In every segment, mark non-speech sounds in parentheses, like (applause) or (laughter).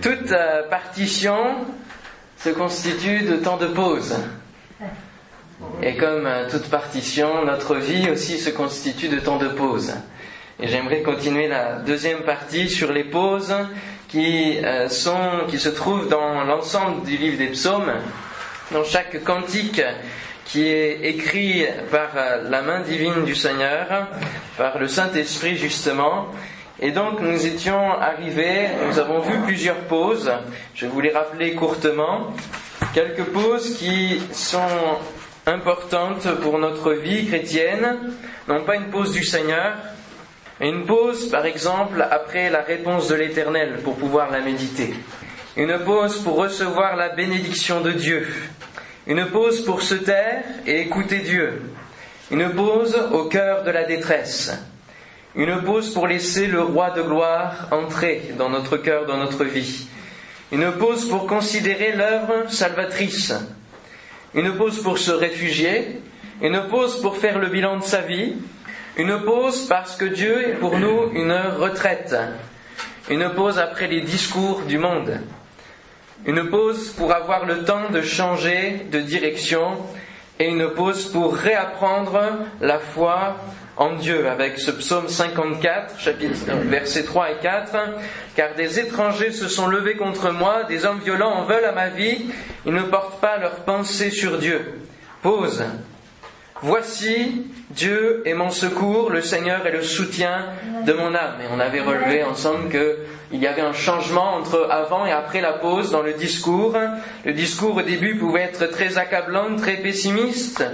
toute euh, partition se constitue de temps de pause. Et comme euh, toute partition, notre vie aussi se constitue de temps de pause. Et j'aimerais continuer la deuxième partie sur les pauses qui, euh, sont, qui se trouvent dans l'ensemble du livre des psaumes, dans chaque cantique qui est écrit par la main divine du Seigneur, par le Saint-Esprit justement. Et donc nous étions arrivés, nous avons vu plusieurs pauses, je vous les rappeler courtement, quelques pauses qui sont importantes pour notre vie chrétienne, non pas une pause du Seigneur, une pause par exemple après la réponse de l'Éternel pour pouvoir la méditer, une pause pour recevoir la bénédiction de Dieu, une pause pour se taire et écouter Dieu. Une pause au cœur de la détresse. Une pause pour laisser le roi de gloire entrer dans notre cœur, dans notre vie. Une pause pour considérer l'œuvre salvatrice. Une pause pour se réfugier. Une pause pour faire le bilan de sa vie. Une pause parce que Dieu est pour nous une retraite. Une pause après les discours du monde. Une pause pour avoir le temps de changer de direction et une pause pour réapprendre la foi en Dieu avec ce psaume 54, chapitre, versets 3 et 4. Car des étrangers se sont levés contre moi, des hommes violents en veulent à ma vie, ils ne portent pas leur pensée sur Dieu. Pause. Voici, Dieu est mon secours, le Seigneur est le soutien de mon âme. Et on avait relevé ensemble qu'il y avait un changement entre avant et après la pause dans le discours. Le discours au début pouvait être très accablant, très pessimiste,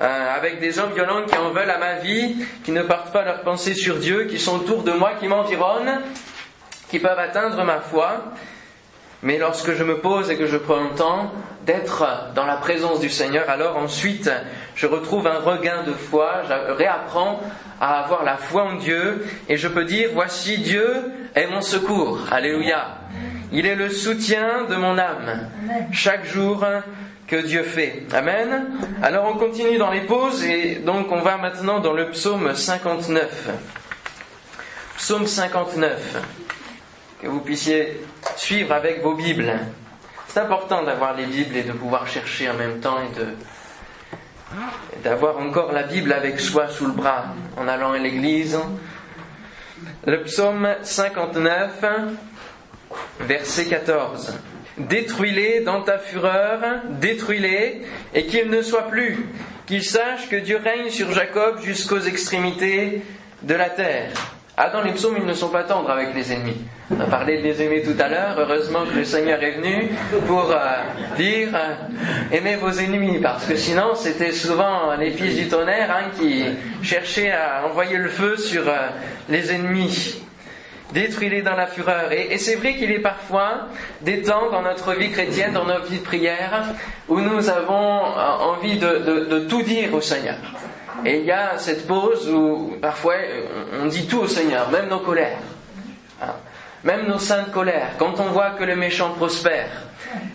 euh, avec des hommes violents qui en veulent à ma vie, qui ne partent pas leur pensée sur Dieu, qui sont autour de moi, qui m'environnent, qui peuvent atteindre ma foi. Mais lorsque je me pose et que je prends le temps d'être dans la présence du Seigneur, alors ensuite je retrouve un regain de foi, je réapprends à avoir la foi en Dieu et je peux dire, voici Dieu est mon secours. Alléluia. Il est le soutien de mon âme chaque jour que Dieu fait. Amen. Alors on continue dans les pauses et donc on va maintenant dans le psaume 59. Psaume 59 que vous puissiez suivre avec vos Bibles. C'est important d'avoir les Bibles et de pouvoir chercher en même temps et de d'avoir encore la Bible avec soi sous le bras en allant à l'église. Le psaume 59, verset 14. Détruis-les dans ta fureur, détruis-les, et qu'ils ne soient plus, qu'ils sachent que Dieu règne sur Jacob jusqu'aux extrémités de la terre. Ah, dans les psaumes, ils ne sont pas tendres avec les ennemis. On a parlé de les aimer tout à l'heure. Heureusement que le Seigneur est venu pour euh, dire euh, aimez vos ennemis, parce que sinon, c'était souvent les fils du tonnerre hein, qui cherchaient à envoyer le feu sur euh, les ennemis. Détruis-les dans la fureur. Et, c'est vrai qu'il est parfois des temps dans notre vie chrétienne, dans notre vie de prière, où nous avons envie de tout dire au Seigneur. Et il y a cette pause où parfois on dit tout au Seigneur, même nos colères, hein. même nos saintes colères, quand on voit que le méchant prospère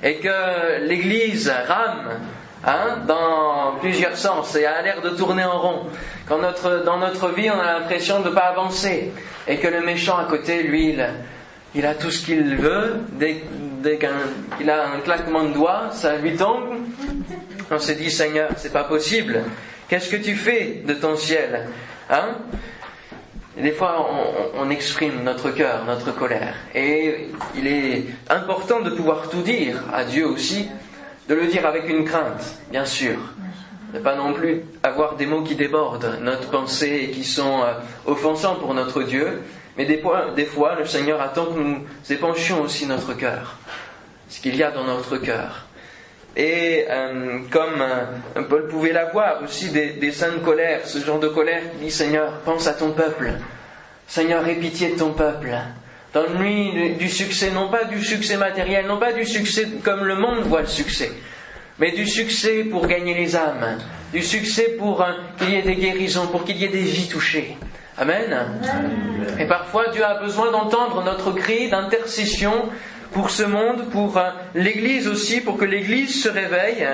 et que l'Église rame hein, dans plusieurs sens et a l'air de tourner en rond, quand notre, dans notre vie on a l'impression de ne pas avancer et que le méchant à côté, lui, il, a tout ce qu'il veut, dès, dès qu'il a un claquement de doigts, ça lui tombe. On se dit Seigneur, c'est pas possible. Qu'est-ce que tu fais de ton ciel Hein? Des fois, on, exprime notre cœur, notre colère. Et il est important de pouvoir tout dire à Dieu aussi, de le dire avec une crainte, bien sûr. Ne pas non plus avoir des mots qui débordent notre pensée et qui sont euh, offensants pour notre Dieu. Mais des fois, des fois, le Seigneur attend que nous épanchions aussi notre cœur, ce qu'il y a dans notre cœur. Et euh, comme euh, Paul pouvait l'avoir aussi des, des saintes colères, ce genre de colère qui dit Seigneur, pense à ton peuple. Seigneur, aie pitié de ton peuple. Donne-lui du succès, non pas du succès matériel, non pas du succès comme le monde voit le succès, mais du succès pour gagner les âmes, du succès pour euh, qu'il y ait des guérisons, pour qu'il y ait des vies touchées. Amen. Et parfois Dieu a besoin d'entendre notre cri d'intercession pour ce monde, pour euh, l'Église aussi, pour que l'Église se réveille.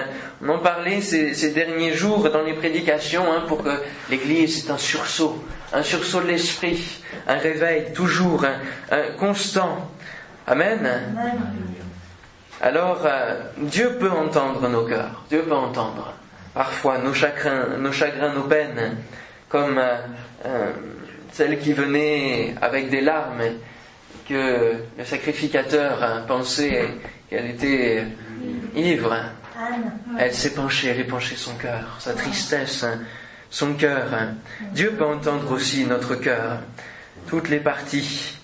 On en parlait ces, derniers jours dans les prédications, hein, pour que l'Église est un sursaut, un sursaut de l'esprit, un réveil toujours, un, constant. Amen. Alors, euh, Dieu peut entendre nos cœurs. Dieu peut entendre parfois nos chagrins, nos chagrins, nos peines, comme euh, euh, celle qui venait avec des larmes, que le sacrificateur hein, pensait qu'elle était ivre. Elle s'est penchée, elle est penchée son cœur, sa tristesse, hein, son cœur. Dieu peut entendre aussi notre cœur, toutes les parties.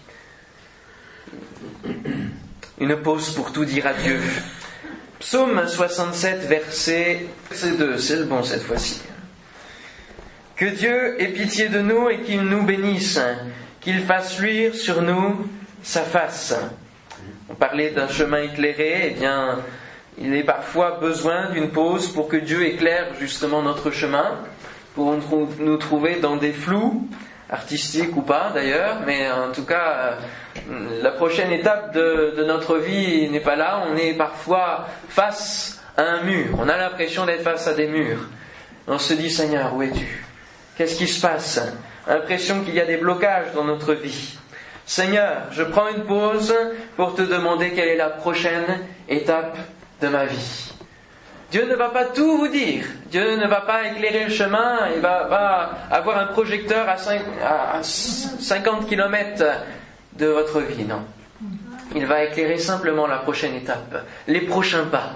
Une pause pour tout dire à Dieu. Psaume 67, verset 2, c'est le bon cette fois-ci. Que Dieu ait pitié de nous et qu'il nous bénisse, qu'il fasse luire sur nous sa face. On parlait d'un chemin éclairé, eh bien, il est parfois besoin d'une pause pour que Dieu éclaire justement notre chemin, pour nous trouver dans des flous, artistiques ou pas d'ailleurs, mais en tout cas, euh, la prochaine étape de, notre vie n'est pas là, on est parfois face à un mur, on a l'impression d'être face à des murs. On se dit, Seigneur, où es-tu? Qu'est-ce qui se passe? L'impression qu'il y a des blocages dans notre vie. Seigneur, je prends une pause pour te demander quelle est la prochaine étape de ma vie. Dieu ne va pas tout vous dire. Dieu ne va pas éclairer le chemin. Il va avoir un projecteur à, 50 km de votre vie, non. Il va éclairer simplement la prochaine étape, les prochains pas,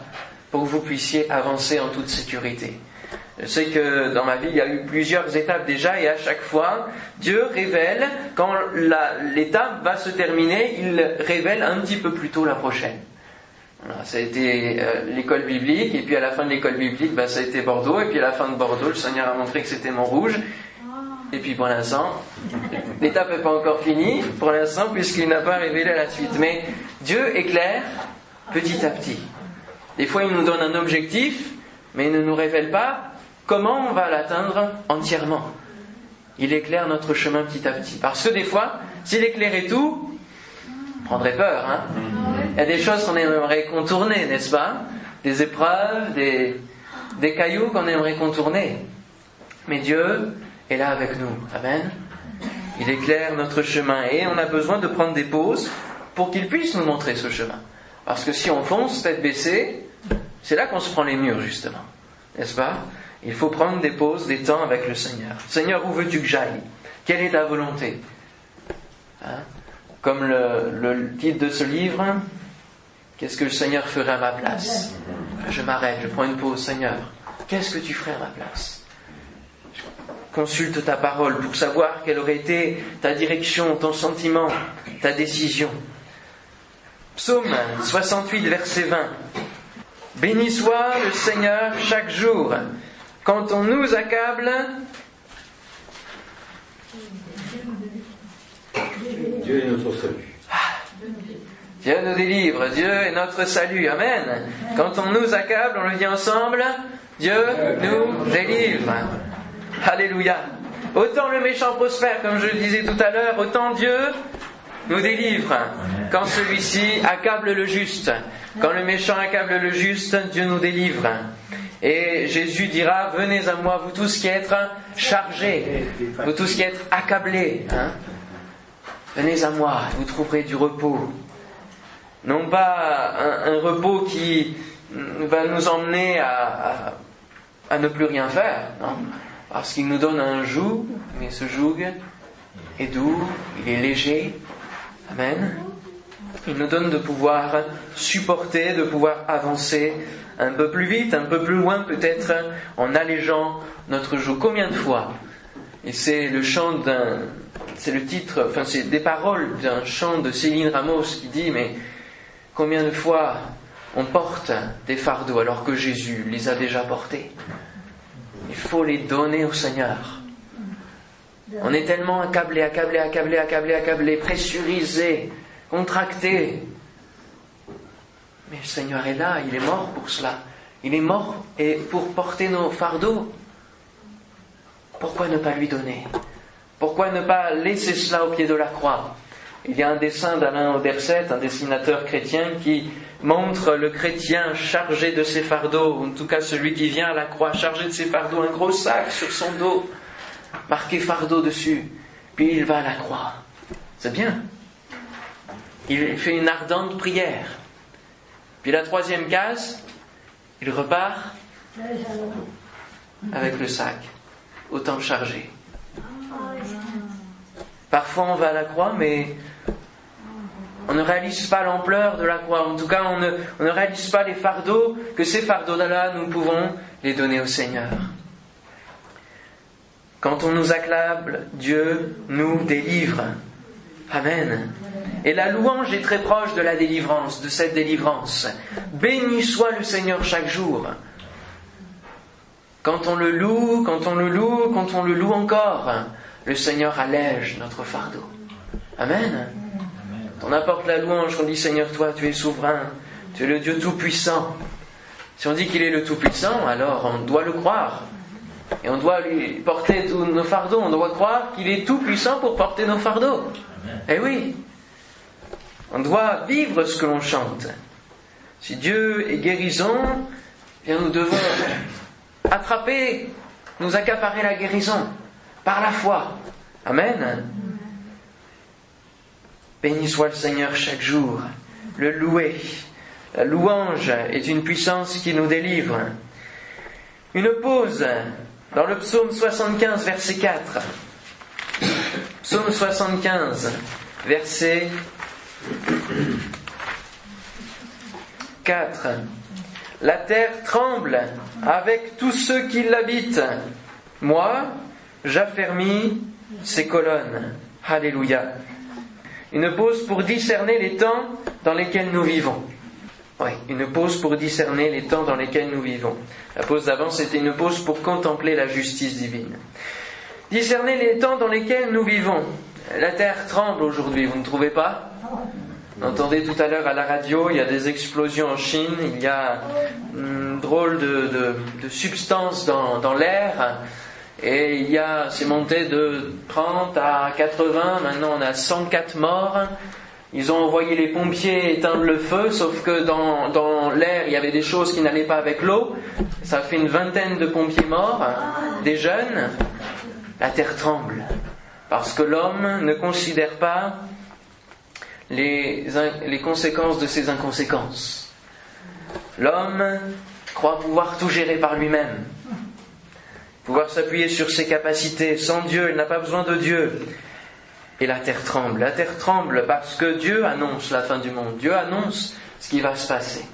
pour que vous puissiez avancer en toute sécurité. Je sais que dans ma vie, il y a eu plusieurs étapes déjà, et à chaque fois, Dieu révèle, quand l'étape va se terminer, il révèle un petit peu plus tôt la prochaine ça a été euh, l'école biblique, et puis à la fin de l'école biblique, bah, ça a été Bordeaux, et puis à la fin de Bordeaux, le Seigneur a montré que c'était Montrouge. Et puis pour l'instant, (laughs) l'étape n'est pas encore finie, pour l'instant, puisqu'il n'a pas révélé la suite. Mais Dieu éclaire petit à petit. Des fois, il nous donne un objectif, mais il ne nous révèle pas comment on va l'atteindre entièrement? Il éclaire notre chemin petit à petit. Parce que des fois, s'il éclairait tout, on prendrait peur. Hein il y a des choses qu'on aimerait contourner, n'est-ce pas? Des épreuves, des, des cailloux qu'on aimerait contourner. Mais Dieu est là avec nous. Amen. Il éclaire notre chemin et on a besoin de prendre des pauses pour qu'il puisse nous montrer ce chemin. Parce que si on fonce tête baissée, c'est là qu'on se prend les murs, justement. N'est-ce pas? Il faut prendre des pauses, des temps avec le Seigneur. Seigneur, où veux-tu que j'aille? Quelle est ta volonté? Hein? Comme le, le titre de ce livre, Qu'est-ce que le Seigneur ferait à ma place? Je m'arrête, je prends une pause, Seigneur. Qu'est-ce que tu ferais à ma place? Je Consulte ta parole pour savoir quelle aurait été ta direction, ton sentiment, ta décision. Psaume 68, verset 20. Béni soit le Seigneur chaque jour. Quand on nous accable, Dieu est notre salut. Dieu nous délivre, Dieu est notre salut. Amen. Quand on nous accable, on le dit ensemble, Dieu nous délivre. Alléluia. Autant le méchant prospère, comme je le disais tout à l'heure, autant Dieu nous délivre. Quand celui-ci accable le juste, quand le méchant accable le juste, Dieu nous délivre. Et Jésus dira, venez à moi, vous tous qui êtes chargés, vous tous qui êtes accablés. Hein. venez à moi, vous trouverez du repos non pas un, repos qui va nous emmener à, ne plus rien faire, parce qu'il nous donne un joug, mais ce joug est doux, il est léger, Amen. Il nous donne de pouvoir supporter, de pouvoir avancer un peu plus vite, un peu plus loin peut-être, en allégeant notre joug. Combien de fois? Et c'est le chant d'un, c'est le titre, enfin c'est des paroles d'un chant de Céline Ramos qui dit, mais Combien de fois on porte des fardeaux alors que Jésus les a déjà portés? Il faut les donner au Seigneur. On est tellement accablé, accablé, accablé, accablé, accablé, pressurisé, contracté. Mais le Seigneur est là, il est mort pour cela. Il est mort et pour porter nos fardeaux. Pourquoi ne pas lui donner? Pourquoi ne pas laisser cela au pied de la croix? Il y a un dessin d'Alain Auderset, un dessinateur chrétien, qui montre le chrétien chargé de ses fardeaux, en tout cas celui qui vient à la croix chargé de ses fardeaux, un gros sac sur son dos, marqué fardeau dessus, puis il va à la croix. C'est bien. il fait une ardente prière. Puis la troisième case, il repart avec le sac, autant chargé. Parfois on va à la croix, mais on ne réalise pas l'ampleur de la croix. En tout cas, on ne, on ne réalise pas les fardeaux, que ces fardeaux-là, nous pouvons les donner au Seigneur. Quand on nous acclame, Dieu nous délivre. Amen. Et la louange est très proche de la délivrance, de cette délivrance. Béni soit le Seigneur chaque jour. Quand on le loue, quand on le loue, quand on le loue encore, le Seigneur allège notre fardeau. Amen. On apporte la louange, on dit Seigneur, toi, tu es souverain, tu es le Dieu tout-puissant. Si on dit qu'il est le tout-puissant, alors on doit le croire. Et on doit lui porter tous nos fardeaux. On doit croire qu'il est tout-puissant pour porter nos fardeaux. Eh oui. On doit vivre ce que l'on chante. Si Dieu est guérison, bien nous devons attraper, nous accaparer la guérison par la foi. Amen. Béni soit le Seigneur chaque jour, le louer. La louange est une puissance qui nous délivre. Une pause dans le psaume 75, verset 4. Psaume 75, verset 4. La terre tremble avec tous ceux qui l'habitent. Moi, j'affermis ses colonnes. Alléluia. Une pause pour discerner les temps dans lesquels nous vivons. Oui, une pause pour discerner les temps dans lesquels nous vivons. La pause d'avant, c'était une pause pour contempler la justice divine. Discerner les temps dans lesquels nous vivons. La terre tremble aujourd'hui, vous ne trouvez pas? On entendait tout à l'heure à la radio, il y a des explosions en Chine, il y a une drôle de, de, de substance dans, dans l'air. Et il y a, c'est monté de 30 à 80, maintenant on a 104 morts. Ils ont envoyé les pompiers éteindre le feu, sauf que dans, l'air, il y avait des choses qui n'allaient pas avec l'eau. Ça fait une vingtaine de pompiers morts, des jeunes. La terre tremble, parce que l'homme ne considère pas les, les conséquences de ses inconséquences. L'homme croit pouvoir tout gérer par lui-même pouvoir s'appuyer sur ses capacités. Sans Dieu, il n'a pas besoin de Dieu. Et la terre tremble. La terre tremble parce que Dieu annonce la fin du monde. Dieu annonce ce qui va se passer.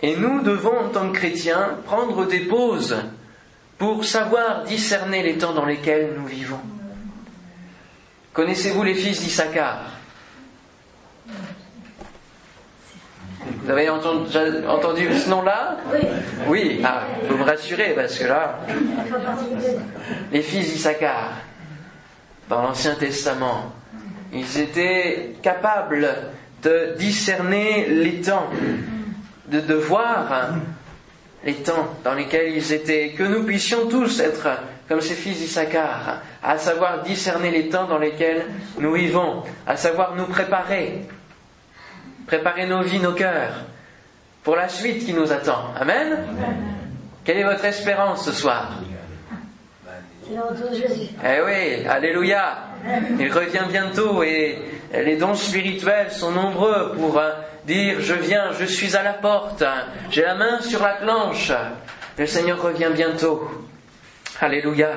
Et nous devons, en tant que chrétiens, prendre des pauses pour savoir discerner les temps dans lesquels nous vivons. Connaissez-vous les fils d'Issachar Vous avez entendu, entendu ce nom-là? Oui. Oui, ah, vous me rassurez parce que là, les fils d'Issachar, dans l'Ancien Testament, ils étaient capables de discerner les temps, de, de voir les temps dans lesquels ils étaient, que nous puissions tous être comme ces fils d'Issachar, à savoir discerner les temps dans lesquels nous vivons, à savoir nous préparer préparer nos vies, nos cœurs, pour la suite qui nous attend. Amen. Quelle est votre espérance ce soir C'est le retour de Jésus. Eh oui, Alléluia. Il revient bientôt et les dons spirituels sont nombreux pour euh, dire je viens, je suis à la porte, j'ai la main sur la planche. Le Seigneur revient bientôt. Alléluia.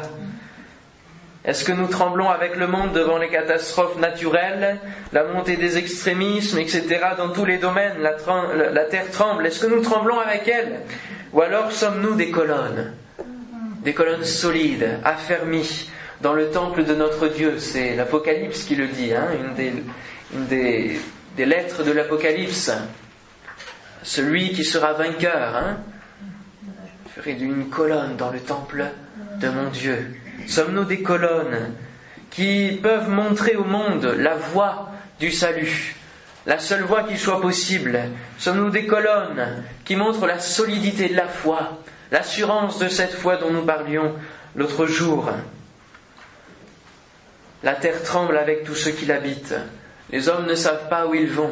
Est-ce que nous tremblons avec le monde devant les catastrophes naturelles, la montée des extrémismes, etc. Dans tous les domaines, la, la terre tremble. Est-ce que nous tremblons avec elle? Ou alors sommes-nous des colonnes? Des colonnes solides, affermies dans le temple de notre Dieu. C'est l'Apocalypse qui le dit, hein, une, des, lettres de l'Apocalypse. Celui qui sera vainqueur, hein, ferait d'une colonne dans le temple de mon Dieu. Sommes-nous des colonnes qui peuvent montrer au monde la voie du salut, la seule voie qui soit possible? Sommes-nous des colonnes qui montrent la solidité de la foi, l'assurance de cette foi dont nous parlions l'autre jour La terre tremble avec tous ceux qui l'habitent. Les hommes ne savent pas où ils vont.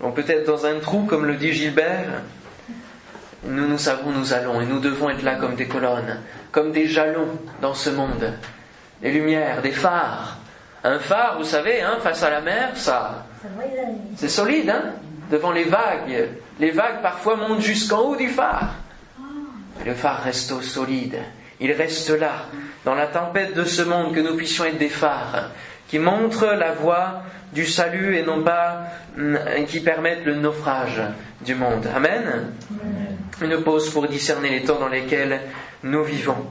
Bon, peut-être dans un trou, comme le dit Gilbert. Nous, nous savons, nous allons, et nous devons être là comme des colonnes, comme des jalons dans ce monde, des lumières, des phares, Un phare, vous savez, hein, face à la mer, ça, c'est solide, hein Devant les vagues. Les vagues parfois montent jusqu'en haut du phare. Le phare reste au solide. Il reste là, dans la tempête de ce monde, que nous puissions être des phares qui montrent la voie du salut et non pas hum, qui permettent le naufrage du monde. Amen. Une pause pour discerner les temps dans lesquels nous vivons.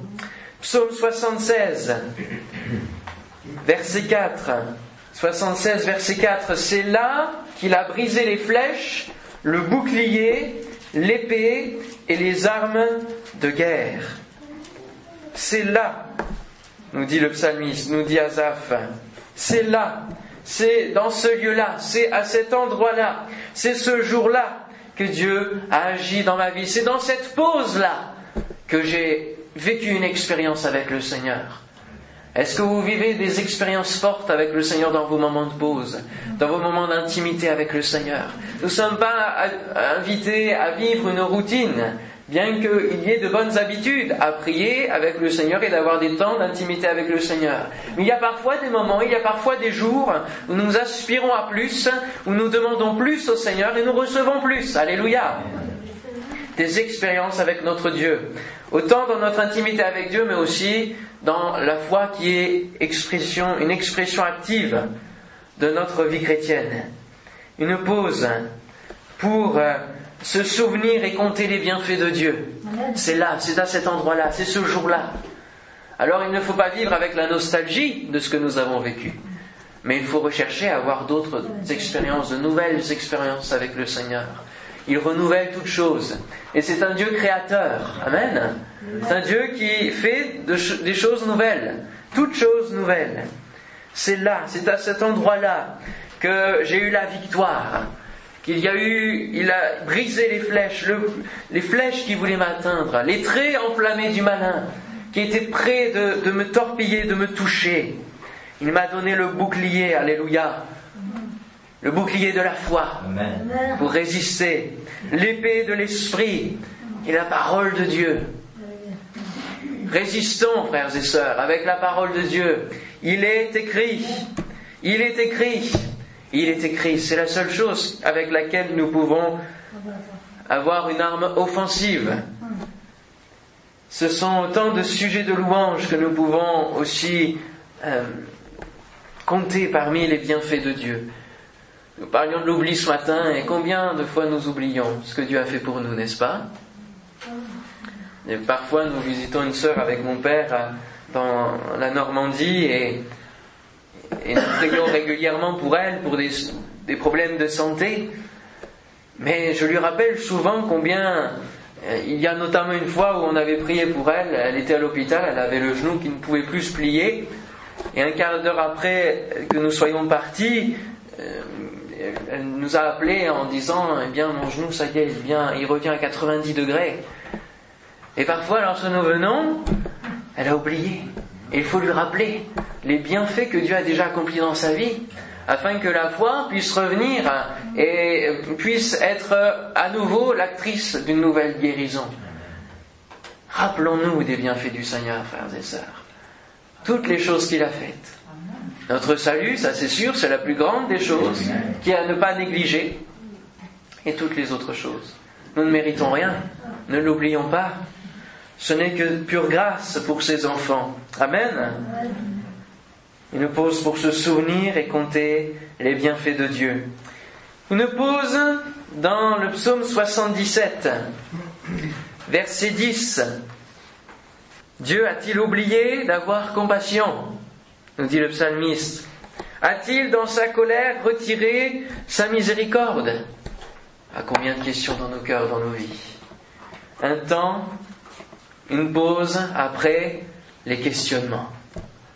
Psaume 76, verset 4. 76, verset 4. C'est là qu'il a brisé les flèches, le bouclier, l'épée et les armes de guerre. C'est là, nous dit le psalmiste, nous dit Asaph. C'est là, c'est dans ce lieu-là, c'est à cet endroit-là, c'est ce jour-là que Dieu a agi dans ma vie. C'est dans cette pause-là que j'ai vécu une expérience avec le Seigneur. Est-ce que vous vivez des expériences fortes avec le Seigneur dans vos moments de pause, dans vos moments d'intimité avec le Seigneur? Nous ne sommes pas invités à vivre une routine, bien qu'il y ait de bonnes habitudes à prier avec le Seigneur et d'avoir des temps d'intimité avec le Seigneur. Mais il y a parfois des moments, il y a parfois des jours où nous aspirons à plus, où nous demandons plus au Seigneur et nous recevons plus. Alléluia des expériences avec notre Dieu. Autant dans notre intimité avec Dieu, mais aussi dans la foi qui est expression, une expression active de notre vie chrétienne. Une pause pour euh, se souvenir et compter les bienfaits de Dieu. C'est là, c'est à cet endroit-là, c'est ce jour-là. Alors il ne faut pas vivre avec la nostalgie de ce que nous avons vécu, mais il faut rechercher à avoir d'autres expériences, de nouvelles expériences avec le Seigneur. Il renouvelle toutes choses. Et c'est un Dieu créateur. Amen. C'est un Dieu qui fait des choses nouvelles. Toutes choses nouvelles. C'est là, c'est à cet endroit-là que j'ai eu la victoire. Qu'il y a eu, il a brisé les flèches, le- les flèches qui voulaient m'atteindre, les traits enflammés du malin, qui étaient prêts de, de me torpiller, de me toucher. Il m'a donné le bouclier, alléluia. Le bouclier de la foi Amen. Pour résister. L'épée de l'esprit et la parole de Dieu. Résistons, frères et sœurs, avec la parole de Dieu. Il est écrit, il est écrit, il est écrit. C'est la seule chose avec laquelle nous pouvons avoir une arme offensive. Ce sont autant de sujets de louange que nous pouvons aussi euh, compter parmi les bienfaits de Dieu. Nous parlions de l'oubli ce matin et combien de fois nous oublions ce que Dieu a fait pour nous, n'est-ce pas? Et Parfois nous visitons une sœur avec mon père euh, dans la Normandie et, nous prions régulièrement pour elle pour des, des problèmes de santé. Mais je lui rappelle souvent combien euh, il y a notamment une fois où on avait prié pour elle, elle était à l'hôpital, elle avait le genou qui ne pouvait plus se plier. Et un quart d'heure après que nous soyons partis, euh, elle nous a appelé en disant Eh bien, mon genou, ça y est, il, il revient à 90 degrés. Et parfois, lorsque nous venons, elle a oublié. Et il faut lui rappeler les bienfaits que Dieu a déjà accomplis dans sa vie, afin que la foi puisse revenir et puisse être à nouveau l'actrice d'une nouvelle guérison. Rappelons-nous des bienfaits du Seigneur, frères et sœurs. Toutes les choses qu'il a faites. Notre salut, ça c'est sûr, c'est la plus grande des choses, qui est à ne pas négliger. Et toutes les autres choses. Nous ne méritons rien, ne l'oublions pas. Ce n'est que pure grâce pour ses enfants. Amen. Une pause pour se souvenir et compter les bienfaits de Dieu. Une pause dans le psaume 77, verset 10. Dieu a-t-il oublié d'avoir compassion? Nous dit le psalmiste. A-t-il dans sa colère retiré sa miséricorde? À combien de questions dans nos cœurs, dans nos vies Un temps, une pause après les questionnements.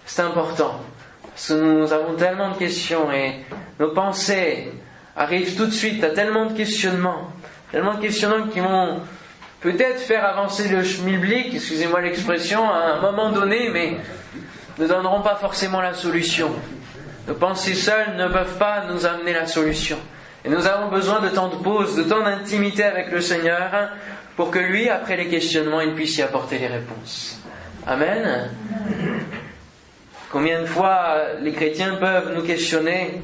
C'est important. Parce que nous avons tellement de questions et nos pensées arrivent tout de suite à tellement de questionnements. Tellement de questionnements qui vont peut-être faire avancer le schmilblick, excusez-moi l'expression, à un moment donné, mais ne donneront pas forcément la solution. Nos pensées seules ne peuvent pas nous amener la solution. Et nous avons besoin de temps de pause, de temps d'intimité avec le Seigneur pour que lui, après les questionnements, il puisse y apporter les réponses. Amen. Combien de fois les chrétiens peuvent nous questionner,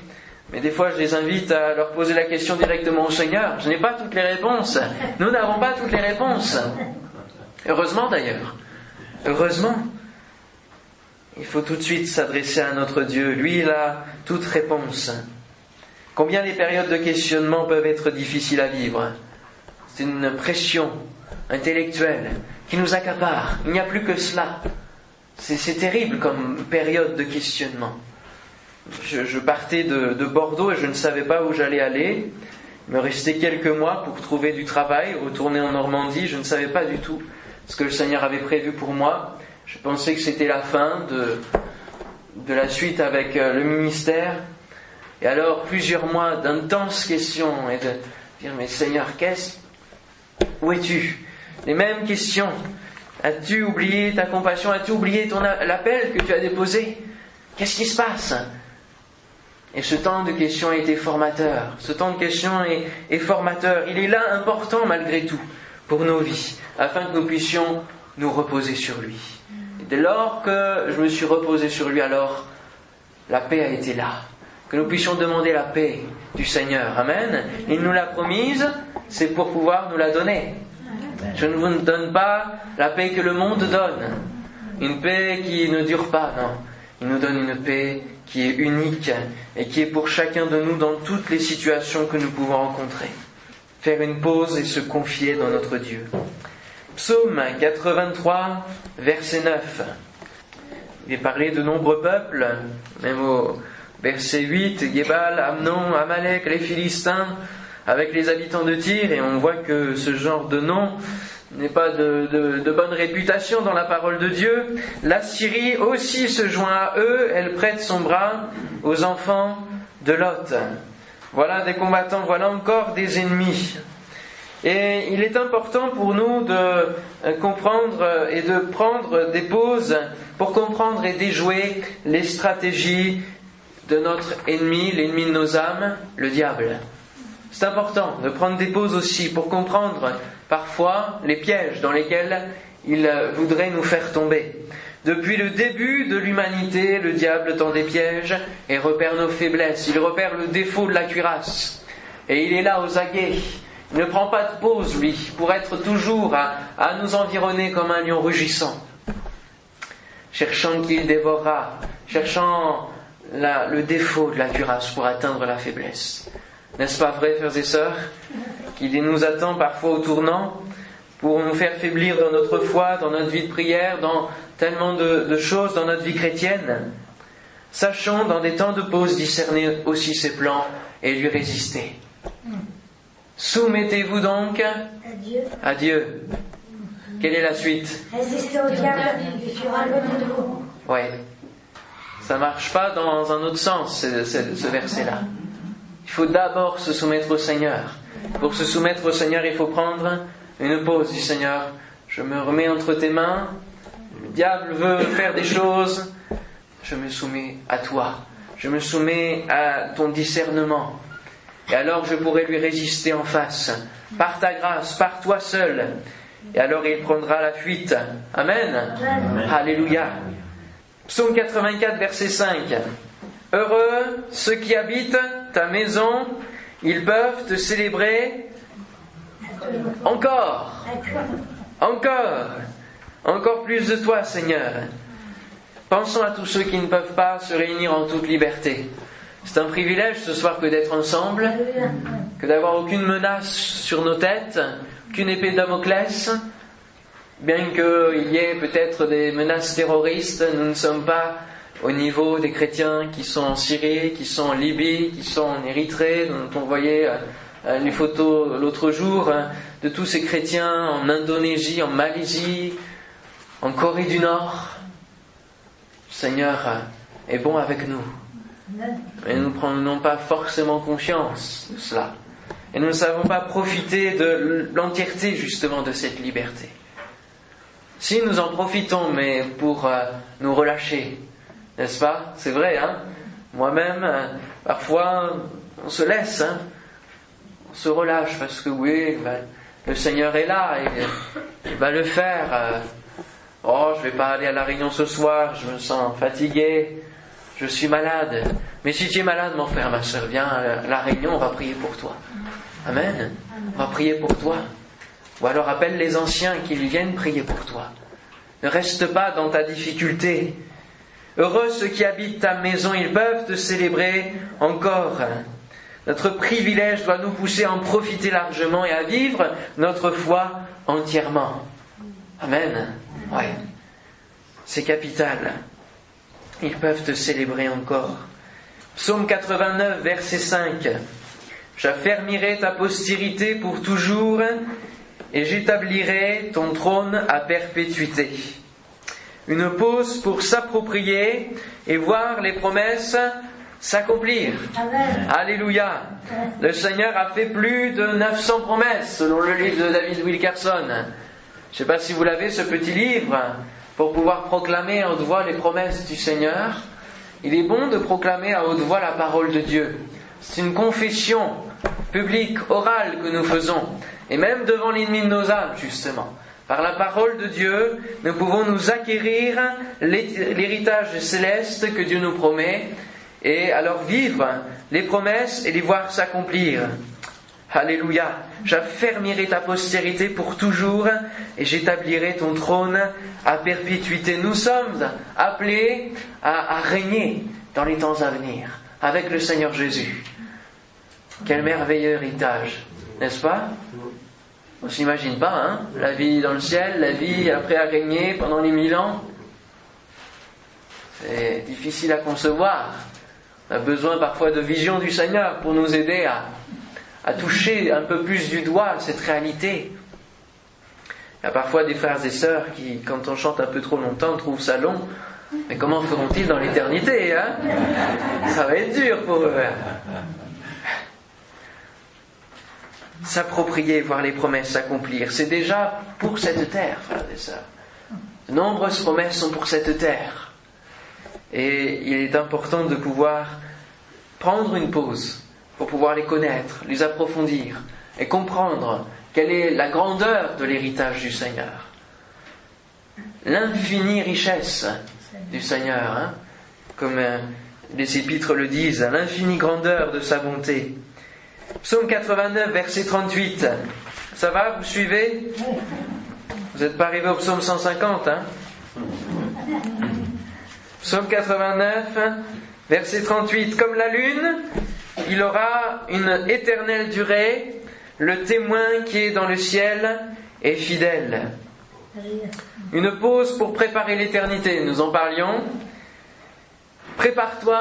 mais des fois je les invite à leur poser la question directement au Seigneur. Je n'ai pas toutes les réponses. Nous n'avons pas toutes les réponses. Heureusement d'ailleurs. Heureusement. Il faut tout de suite s'adresser à notre Dieu. Lui, il a toute réponse. Combien les périodes de questionnement peuvent être difficiles à vivre? C'est une pression intellectuelle qui nous accapare. Il n'y a plus que cela. C'est terrible comme période de questionnement. Je, partais de, de, Bordeaux et je ne savais pas où j'allais aller. Il me restait quelques mois pour trouver du travail, retourner en Normandie. Je ne savais pas du tout ce que le Seigneur avait prévu pour moi. Je pensais que c'était la fin de, de la suite avec euh, le ministère. Et alors, plusieurs mois d'intenses questions et de dire, mais Seigneur, qu'est-ce Où es-tu? Les mêmes questions. As-tu oublié ta compassion? As-tu oublié ton l'appel que tu as déposé? Qu'est-ce qui se passe? Et ce temps de questions a été formateur. Ce temps de questions est, formateur. Il est là important malgré tout pour nos vies, afin que nous puissions nous reposer sur lui. Dès lors que je me suis reposé sur lui, alors la paix a été là que nous puissions demander la paix du Seigneur. Amen. Il nous l'a promise, c'est pour pouvoir nous la donner. Je ne vous donne pas la paix que le monde donne, une paix qui ne dure pas, non. Il nous donne une paix qui est unique et qui est pour chacun de nous dans toutes les situations que nous pouvons rencontrer. Faire une pause et se confier dans notre Dieu. Psaume 83, verset 9. Il est parlé de nombreux peuples, même au, Verset 8, Gebal, Amnon, Amalek, les Philistins, avec les habitants de Tyr, et on voit que ce genre de nom n'est pas de, de, bonne réputation dans la parole de Dieu. La Syrie aussi se joint à eux, elle prête son bras aux enfants de Lot. Voilà des combattants, voilà encore des ennemis. Et il est important pour nous de euh, comprendre et de prendre des pauses pour comprendre et déjouer les stratégies de notre ennemi, l'ennemi de nos âmes, le diable. C'est important de prendre des pauses aussi pour comprendre parfois les pièges dans lesquels il voudrait nous faire tomber. Depuis le début de l'humanité, le diable tend des pièges et repère nos faiblesses. Il repère le défaut de la cuirasse. Et il est là aux aguets. Il ne prend pas de pause, lui, pour être toujours à, nous environner comme un lion rugissant, cherchant qui il dévorera, cherchant le défaut de la cuirasse pour atteindre la faiblesse. N'est-ce pas vrai, frères et sœurs, qu'il nous attend parfois au tournant pour nous faire faiblir dans notre foi, dans notre vie de prière, dans tellement de, de choses dans notre vie chrétienne Sachons dans des temps de pause discerner aussi ses plans et lui résister. Soumettez-vous donc à Dieu. Quelle est la suite? Résistez au diable, il fera le de Ouais. Ça marche pas dans un autre sens, ce, verset-là. Il faut d'abord se soumettre au Seigneur. Pour se soumettre au Seigneur, il faut prendre une pause du Seigneur. Je me remets entre tes mains. Le diable veut faire des choses. Je me soumets à toi. Je me soumets à ton discernement. Et alors je pourrai lui résister en face. Par ta grâce, par toi seul. Et alors il prendra la fuite. Amen. Alléluia. Psaume 84, verset 5. Heureux ceux qui habitent ta maison, ils peuvent te célébrer encore, encore, encore plus de toi, Seigneur. Pensons à tous ceux qui ne peuvent pas se réunir en toute liberté. C'est un privilège ce soir que d'être ensemble, que d'avoir aucune menace sur nos têtes, qu'une épée de Damoclès, Bien qu'il y ait peut-être des menaces terroristes, nous ne sommes pas au niveau des chrétiens qui sont en Syrie, qui sont en Libye, qui sont en Érythrée, dont on voyait euh, les photos l'autre jour, hein, de tous ces chrétiens en Indonésie, en Malaisie, en Corée du Nord. Le Seigneur euh, est bon avec nous. Et nous ne prenons pas forcément conscience de cela. Et nous ne savons pas profiter de l'entièreté justement de cette liberté. Si nous en profitons, mais pour euh, nous relâcher, n'est-ce pas? C'est vrai, hein? Moi-même, euh, parfois, on se laisse, hein? On se relâche parce que oui, ben, le Seigneur est là et il va le faire. Euh, Oh, je vais pas aller à la réunion ce soir, je me sens fatigué, je suis malade. Mais si tu es malade, mon frère, ma soeur, viens à la réunion, on va prier pour toi. Amen. On va prier pour toi. Ou alors appelle les anciens qu'ils viennent prier pour toi. Ne reste pas dans ta difficulté. Heureux ceux qui habitent ta maison, ils peuvent te célébrer encore. Notre privilège doit nous pousser à en profiter largement et à vivre notre foi entièrement. Amen. C'est capital. Ils peuvent te célébrer encore. Psaume 89, verset 5. J'affermirai ta postérité pour toujours et j'établirai ton trône à perpétuité. Une pause pour s'approprier et voir les promesses s'accomplir. Alléluia. Le Seigneur a fait plus de 900 promesses selon le livre de David Wilkerson. Je ne sais pas si vous l'avez, ce petit livre, pour pouvoir proclamer à haute voix les promesses du Seigneur. Il est bon de proclamer à haute voix la parole de Dieu. C'est une confession publique, orale que nous faisons et même devant l'ennemi de nos âmes, justement. Par la parole de Dieu, nous pouvons nous acquérir l'héritage céleste que Dieu nous promet, et alors vivre les promesses et les voir s'accomplir. Alléluia. J'affermirai ta postérité pour toujours et j'établirai ton trône à perpétuité. Nous sommes appelés à, à, régner dans les temps à venir avec le Seigneur Jésus. Quel merveilleux héritage, n'est-ce pas? On s'imagine pas, hein La vie dans le ciel, la vie après à régner pendant les mille ans. C'est difficile à concevoir. On a besoin parfois de vision du Seigneur pour nous aider à, à toucher un peu plus du doigt cette réalité. Il y a parfois des frères et sœurs qui, quand on chante un peu trop longtemps, trouvent ça long. Mais comment feront-ils dans l'éternité hein? Ça va être dur pour eux. S'approprier, voir les promesses s'accomplir. C'est déjà pour cette terre, frères et sœurs. De nombreuses promesses sont pour cette terre. Et il est important de pouvoir prendre une pause pour pouvoir les connaître, les approfondir et comprendre quelle est la grandeur de l'héritage du Seigneur. L'infinie richesse du Seigneur, hein, comme les épîtres le disent, l'infinie grandeur de sa bonté. Psaume 89, verset 38. Ça va, vous suivez? Vous n'êtes pas arrivé au psaume 150, hein? Psaume 89, verset 38. Comme la lune, il aura une éternelle durée. Le témoin qui est dans le ciel est fidèle. Une pause pour préparer l'éternité. Nous en parlions. Prépare-toi.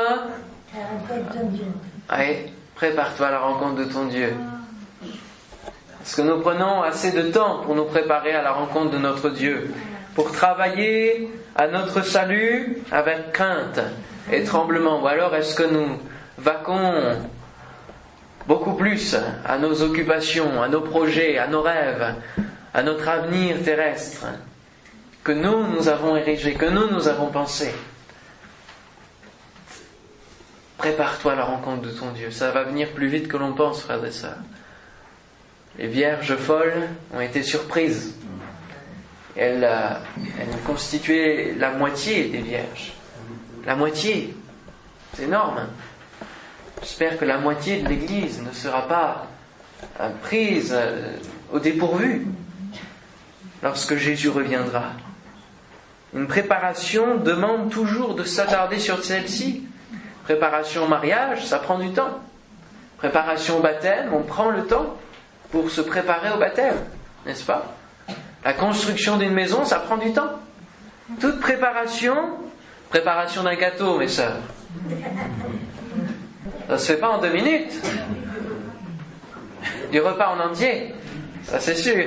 Prépare-toi à la rencontre de ton Dieu. Est-ce que nous prenons assez de temps pour nous préparer à la rencontre de notre Dieu, pour travailler à notre salut avec crainte et tremblement, ou alors est-ce que nous vaquons beaucoup plus à nos occupations, à nos projets, à nos rêves, à notre avenir terrestre que nous, nous avons érigé, que nous, nous avons pensé? Prépare-toi à la rencontre de ton Dieu. Ça va venir plus vite que l'on pense, frères et sœurs. Les vierges folles ont été surprises. Elles, euh, constituaient la moitié des vierges. La moitié. C'est énorme. J'espère que la moitié de l'Église ne sera pas euh, prise euh, au dépourvu lorsque Jésus reviendra. Une préparation demande toujours de s'attarder sur celle-ci. Préparation au mariage, ça prend du temps. Préparation au baptême, on prend le temps pour se préparer au baptême, n'est-ce pas? La construction d'une maison, ça prend du temps. Toute préparation, préparation d'un gâteau, mes sœurs, ça se fait pas en deux minutes. Du repas en entier, ça c'est sûr.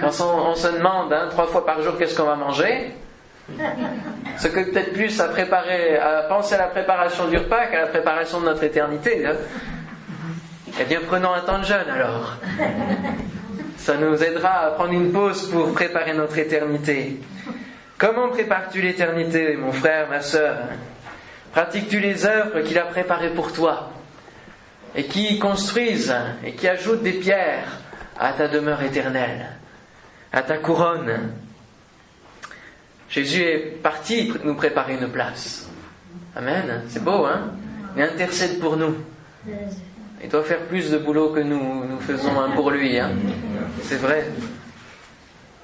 Quand on, se demande hein, trois fois par jour qu'est-ce qu'on va manger, ce que peut-être plus à préparer, à penser à la préparation du repas qu'à la préparation de notre éternité. Hein. Eh bien, prenons un temps de jeûne alors. Ça nous aidera à prendre une pause pour préparer notre éternité. Comment prépares-tu l'éternité, mon frère, ma sœur? Pratiques-tu les œuvres qu'il a préparées pour toi? Et qui construisent et qui ajoutent des pierres à ta demeure éternelle, à ta couronne? Jésus est parti nous préparer une place. Amen. C'est beau, hein Il intercède pour nous. Il doit faire plus de boulot que nous, nous faisons un pour lui. Hein C'est vrai.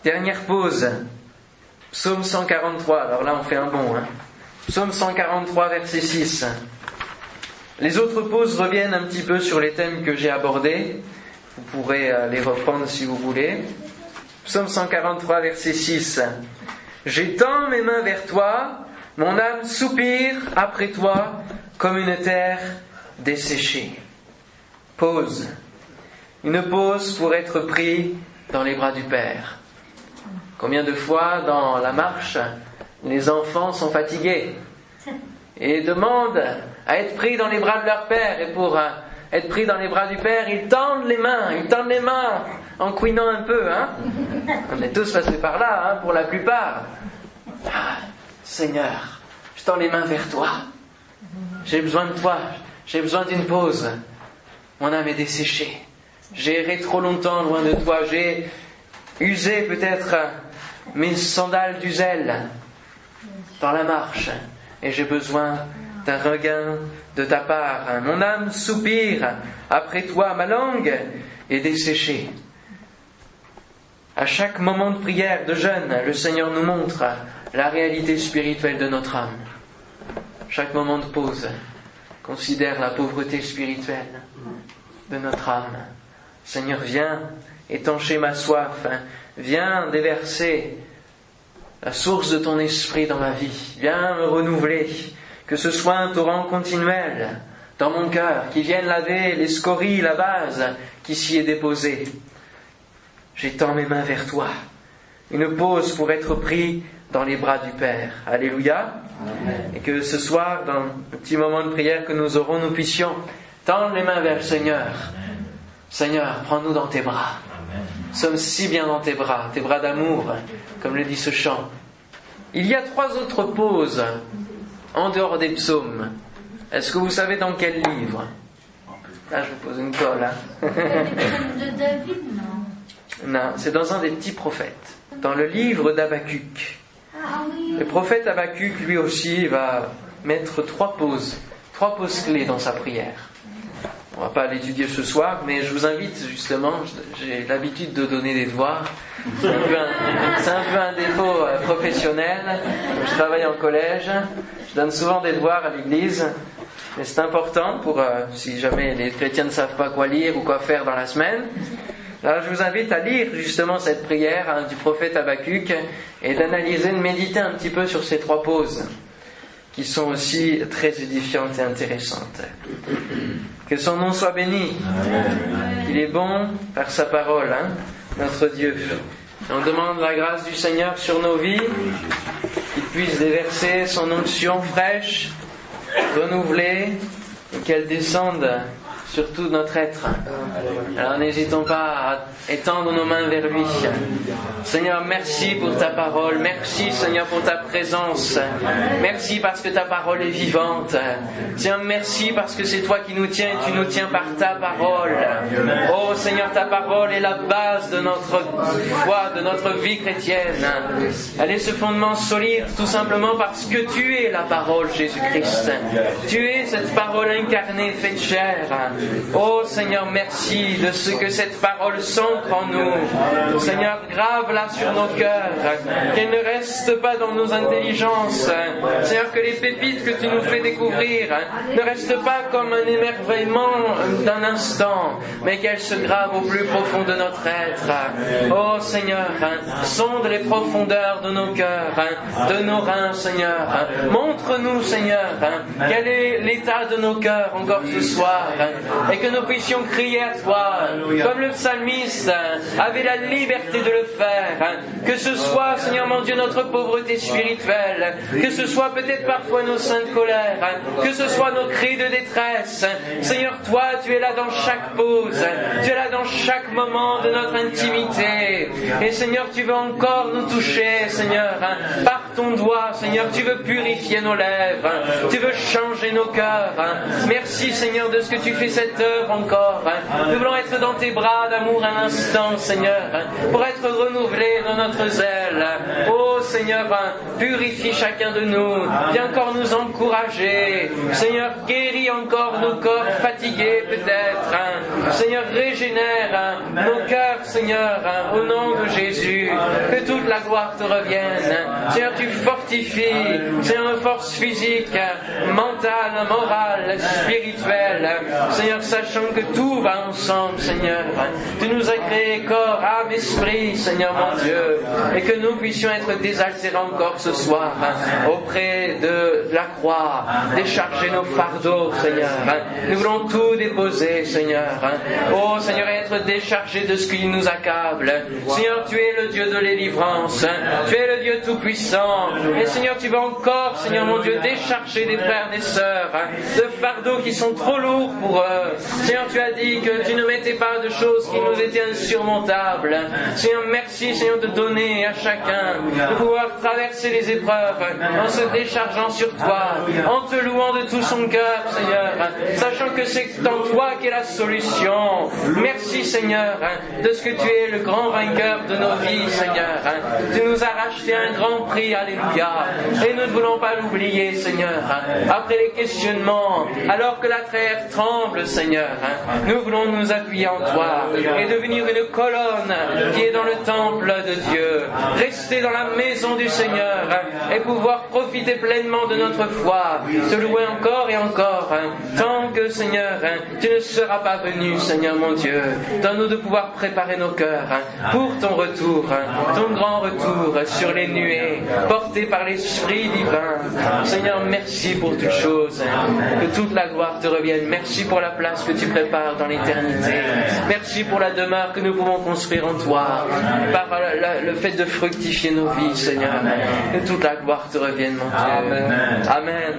Dernière pause. Psaume 143. Alors là, on fait un bond. Hein Psaume 143, verset 6. Les autres pauses reviennent un petit peu sur les thèmes que j'ai abordés. Vous pourrez euh, les reprendre si vous voulez. Psaume 143, verset 6. J'étends mes mains vers toi, mon âme soupire après toi comme une terre desséchée. Pause. Une pause pour être pris dans les bras du Père. Combien de fois dans la marche, les enfants sont fatigués et demandent à être pris dans les bras de leur Père et pour euh, être pris dans les bras du Père, ils tendent les mains, ils tendent les mains en couinant un peu. Hein (laughs) On est tous passés par là, hein, pour la plupart. Ah, Seigneur, je tends les mains vers toi. J'ai besoin de toi. J'ai besoin d'une pause. Mon âme est desséchée. J'ai erré trop longtemps loin de toi. J'ai usé peut-être mes sandales du zèle dans la marche. Et j'ai besoin d'un regain de ta part. Mon âme soupire après toi. Ma langue est desséchée. À chaque moment de prière, de jeûne, le Seigneur nous montre la réalité spirituelle de notre âme. Chaque moment de pause considère la pauvreté spirituelle de notre âme. Seigneur, viens étancher ma soif, viens déverser la source de ton esprit dans ma vie, viens me renouveler, que ce soit un torrent continuel dans mon cœur, qui vienne laver les scories, la base qui s'y est déposée. J'étends mes mains vers toi. Une pause pour être pris dans les bras du Père. Alléluia. Et que ce soir, dans le petit moment de prière que nous aurons, nous puissions tendre les mains vers le Seigneur. Seigneur, prends-nous dans tes bras. Nous sommes si bien dans tes bras, tes bras d'amour, comme le dit ce chant. Il y a trois autres pauses en dehors des psaumes. Est-ce que vous savez dans quel livre? Là, je vous pose une colle. Hein. (laughs) de David, Non, c'est dans un des petits prophètes, dans le livre d'Abacuc. Le prophète Habacuc, lui aussi, va mettre trois pauses, trois pauses clés dans sa prière. On va pas l'étudier ce soir, mais je vous invite justement, j'ai l'habitude de donner des devoirs. C'est un peu un, c'est un peu un défaut euh, professionnel. Je travaille en collège, je donne souvent des devoirs à l'église, mais c'est important pour, euh, si jamais les chrétiens ne savent pas quoi lire ou quoi faire dans la semaine. Alors je vous invite à lire justement cette prière hein, du prophète Habacuc et d'analyser, de méditer un petit peu sur ces trois pauses qui sont aussi très édifiantes et intéressantes. Que son nom soit béni. Il est bon par sa parole, hein, notre Dieu. On demande la grâce du Seigneur sur nos vies, qu'il puisse déverser son onction fraîche, renouvelée, et qu'elle descende sur tout notre être. Alors n'hésitons pas à étendre nos mains vers lui. Seigneur, merci pour ta parole. Merci Seigneur pour ta présence. Merci parce que ta parole est vivante. Tiens, merci parce que c'est toi qui nous tiens et tu nous tiens par ta parole. Oh Seigneur, ta parole est la base de notre foi, de notre vie chrétienne. Elle est ce fondement solide tout simplement parce que tu es la parole, Jésus-Christ. Tu es cette parole incarnée, faite chair. Oh Seigneur, merci de ce que cette parole s'ancre en nous. Seigneur, grave-la sur nos cœurs, qu'elle ne reste pas dans nos intelligences. Seigneur, que les pépites que tu nous fais découvrir ne restent pas comme un émerveillement d'un instant, mais qu'elles se gravent au plus profond de notre être. Oh Seigneur, sonde les profondeurs de nos cœurs, de nos reins, Seigneur. Montre-nous, Seigneur, quel est l'état de nos cœurs encore ce soir et que nous puissions crier à toi, comme le psalmiste avait la liberté de le faire, que ce soit, Seigneur mon Dieu, notre pauvreté spirituelle, que ce soit peut-être parfois nos saintes colères, que ce soit nos cris de détresse. Seigneur, toi, tu es là dans chaque pause, tu es là dans chaque moment de notre intimité. Et Seigneur, tu veux encore nous toucher, Seigneur, par ton doigt, Seigneur, tu veux purifier nos lèvres, tu veux changer nos cœurs. Merci, Seigneur, de ce que tu fais cette œuvre encore. Nous voulons être dans tes bras d'amour un instant, Seigneur, pour être renouvelés dans notre zèle. Oh, Seigneur, purifie chacun de nous. Viens encore nous encourager. Seigneur, guéris encore nos corps fatigués, peut-être. Seigneur, régénère nos cœurs, Seigneur, au nom de Jésus. Que toute la gloire te revienne. Seigneur, tu fortifies, Seigneur, force physique, mentale, morale, spirituelle. Seigneur, sachant que tout va ensemble, Seigneur. Tu nous as créé corps, âme, esprit, Seigneur mon Dieu, et que nous puissions être désaltérés encore ce soir auprès de la croix, décharger nos fardeaux, Seigneur. Nous voulons tout déposer, Seigneur. Oh, Seigneur, être déchargés de ce qui nous accable. Seigneur, tu es le Dieu de délivrance. Tu es le Dieu tout-puissant. Et Seigneur, tu vas encore, Seigneur mon Dieu, décharger des frères, des sœurs, de fardeaux qui sont trop lourds pour eux. Seigneur, tu as dit que tu ne mettais pas de choses qui nous étaient insurmontables. Seigneur, merci, Seigneur, de donner à chacun traverser les épreuves en se déchargeant sur toi, en te louant de tout son cœur, Seigneur, sachant que c'est en toi qu'est la solution. Merci, Seigneur, de ce que tu es le grand vainqueur de nos vies, Seigneur. Tu nous as racheté un grand prix, Alléluia. Et nous ne voulons pas l'oublier, Seigneur. Après les questionnements, alors que la terre tremble, Seigneur, nous voulons nous appuyer en toi et devenir une colonne qui est dans le temple de Dieu. Rester dans la maison du Seigneur et pouvoir profiter pleinement de notre foi, te louer encore et encore, tant que, Seigneur, tu ne seras pas venu, Seigneur mon Dieu. Donne-nous de pouvoir préparer nos cœurs pour ton retour, ton grand retour sur les nuées, porté par l'Esprit divin. Seigneur, merci pour toutes choses. Que toute la gloire te revienne. Merci pour la place que tu prépares dans l'éternité. Merci pour la demeure que nous pouvons construire en toi, par le fait de fructifier nos vies, Seigneur. Que toute la gloire te revienne, mon Dieu. Amen.